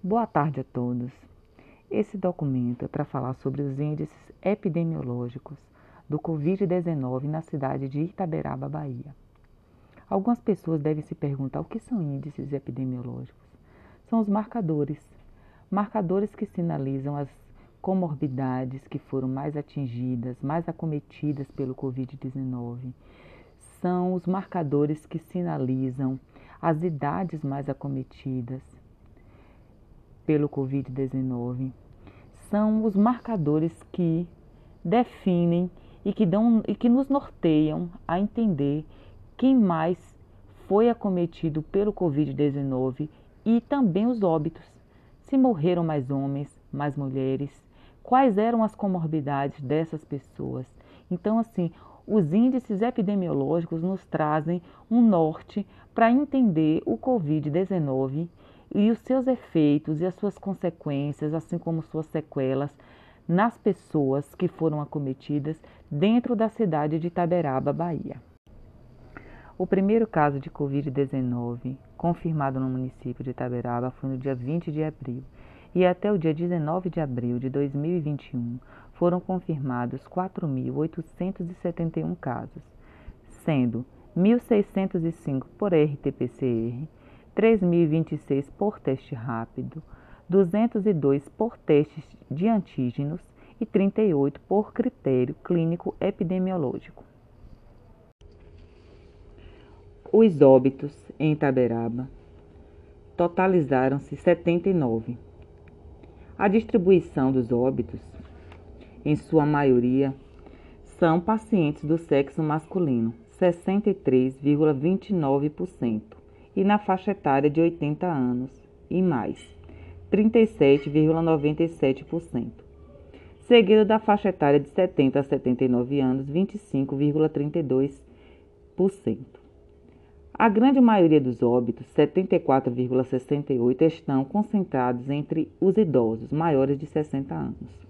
Boa tarde a todos. Esse documento é para falar sobre os índices epidemiológicos do Covid-19 na cidade de Itaberaba, Bahia. Algumas pessoas devem se perguntar o que são índices epidemiológicos. São os marcadores, marcadores que sinalizam as comorbidades que foram mais atingidas, mais acometidas pelo Covid-19. São os marcadores que sinalizam as idades mais acometidas pelo Covid-19. São os marcadores que definem e que, dão, e que nos norteiam a entender quem mais foi acometido pelo Covid-19 e também os óbitos. Se morreram mais homens, mais mulheres, quais eram as comorbidades dessas pessoas. Então, assim, os índices epidemiológicos nos trazem um norte para entender o Covid-19 e os seus efeitos e as suas consequências, assim como suas sequelas nas pessoas que foram acometidas dentro da cidade de Itaberaba, Bahia. O primeiro caso de Covid-19 confirmado no município de Itaberaba foi no dia 20 de abril e até o dia 19 de abril de 2021 foram confirmados 4.871 casos, sendo 1.605 por RT-PCR, 3.026 por teste rápido, 202 por testes de antígenos e 38 por critério clínico epidemiológico. Os óbitos em Itaberaba totalizaram-se 79 a distribuição dos óbitos, em sua maioria, são pacientes do sexo masculino, 63,29%, e na faixa etária de 80 anos e mais, 37,97%. Seguido da faixa etária de 70 a 79 anos, 25,32%. A grande maioria dos óbitos, 74,68%, estão concentrados entre os idosos maiores de 60 anos.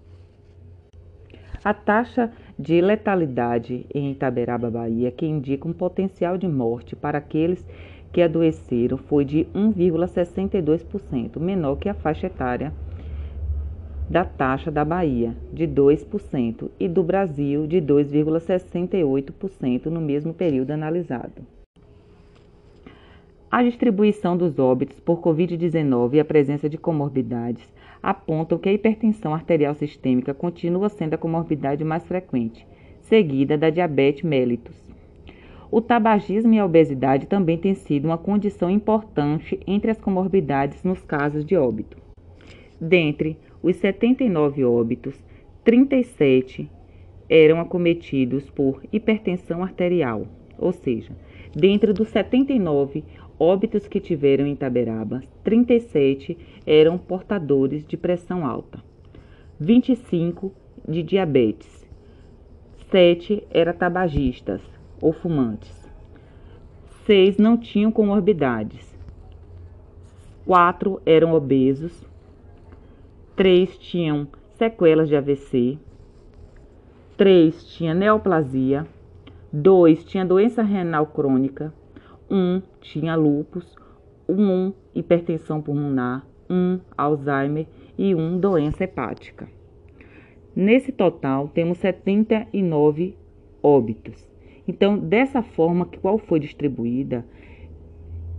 A taxa de letalidade em Itaberaba, Bahia, que indica um potencial de morte para aqueles que adoeceram, foi de 1,62%, menor que a faixa etária da taxa da Bahia, de 2%, e do Brasil, de 2,68% no mesmo período analisado. A distribuição dos óbitos por Covid-19 e a presença de comorbidades apontam que a hipertensão arterial sistêmica continua sendo a comorbidade mais frequente, seguida da diabetes mellitus. O tabagismo e a obesidade também têm sido uma condição importante entre as comorbidades nos casos de óbito. Dentre os 79 óbitos, 37 eram acometidos por hipertensão arterial, ou seja, dentro dos 79, óbitos que tiveram em Itaberaba, 37 eram portadores de pressão alta, 25 de diabetes, 7 eram tabagistas ou fumantes, 6 não tinham comorbidades, 4 eram obesos, 3 tinham sequelas de AVC, 3 tinha neoplasia, 2 tinha doença renal crônica, um tinha lúpus, um hipertensão pulmonar, um Alzheimer. E um doença hepática. Nesse total, temos 79 óbitos. Então, dessa forma, qual foi distribuída,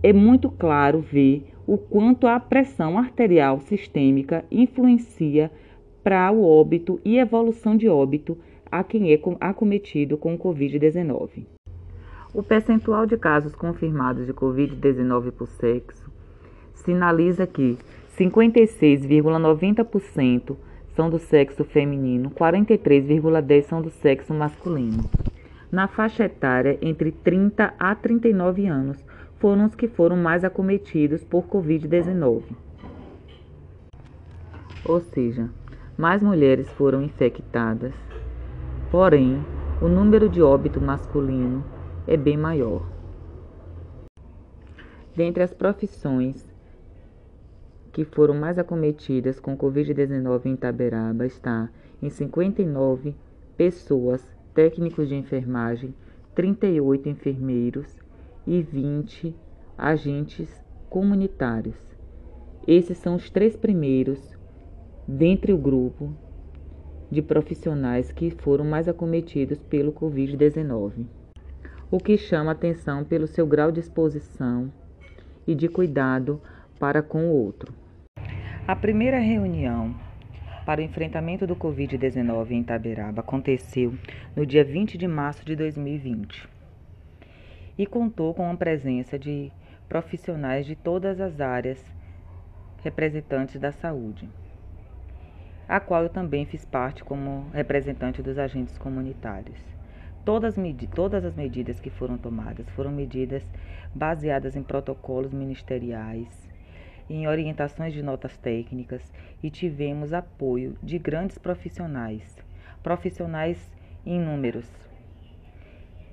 é muito claro ver o quanto a pressão arterial sistêmica influencia para o óbito e evolução de óbito a quem é acometido com o Covid-19. O percentual de casos confirmados de Covid-19 por sexo sinaliza que 56,90% são do sexo feminino, 43,10% são do sexo masculino. Na faixa etária entre 30 a 39 anos, foram os que foram mais acometidos por Covid-19. Ou seja, mais mulheres foram infectadas, porém, o número de óbito masculino é bem maior. Dentre as profissões que foram mais acometidas com Covid-19 em Itaberaba está em 59 pessoas, técnicos de enfermagem, 38 enfermeiros e 20 agentes comunitários. Esses são os três primeiros dentre o grupo de profissionais que foram mais acometidos pelo Covid-19, o que chama atenção pelo seu grau de exposição e de cuidado para com o outro. A primeira reunião para o enfrentamento do Covid-19 em Itaberaba aconteceu no dia 20 de março de 2020 e contou com a presença de profissionais de todas as áreas representantes da saúde, a qual eu também fiz parte como representante dos agentes comunitários. Todas, todas as medidas que foram tomadas foram medidas baseadas em protocolos ministeriais, em orientações de notas técnicas e tivemos apoio de grandes profissionais, profissionais inúmeros,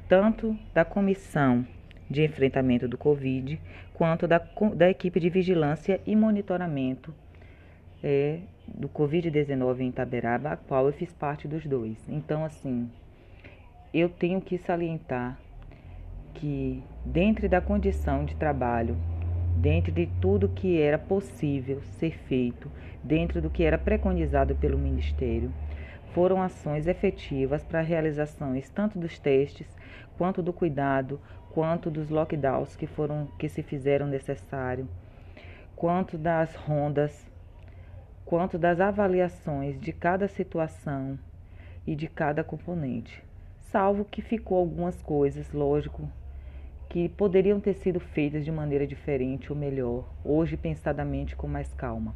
tanto da comissão de enfrentamento do Covid, quanto da, da equipe de vigilância e monitoramento é, do Covid-19 em Itaberaba, a qual eu fiz parte dos dois. Então, assim, eu tenho que salientar que, dentro da condição de trabalho, dentro de tudo que era possível ser feito, dentro do que era preconizado pelo Ministério, foram ações efetivas para realizações tanto dos testes quanto do cuidado, quanto dos lockdowns que foram que se fizeram necessário, quanto das rondas, quanto das avaliações de cada situação e de cada componente. Salvo que ficou algumas coisas, lógico, que poderiam ter sido feitas de maneira diferente ou melhor, hoje pensadamente com mais calma.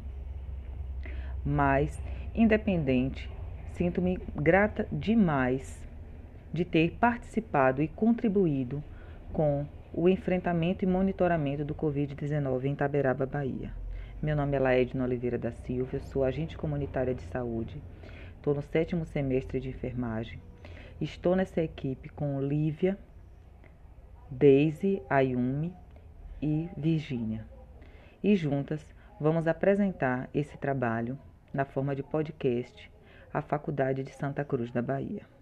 Mas, independente, sinto-me grata demais de ter participado e contribuído com o enfrentamento e monitoramento do Covid-19 em Taberaba, Bahia. Meu nome é Laedna Oliveira da Silva, sou agente comunitária de saúde, estou no sétimo semestre de enfermagem. Estou nessa equipe com Lívia, Daisy, Ayumi e Virgínia. E juntas vamos apresentar esse trabalho na forma de podcast à Faculdade de Santa Cruz da Bahia.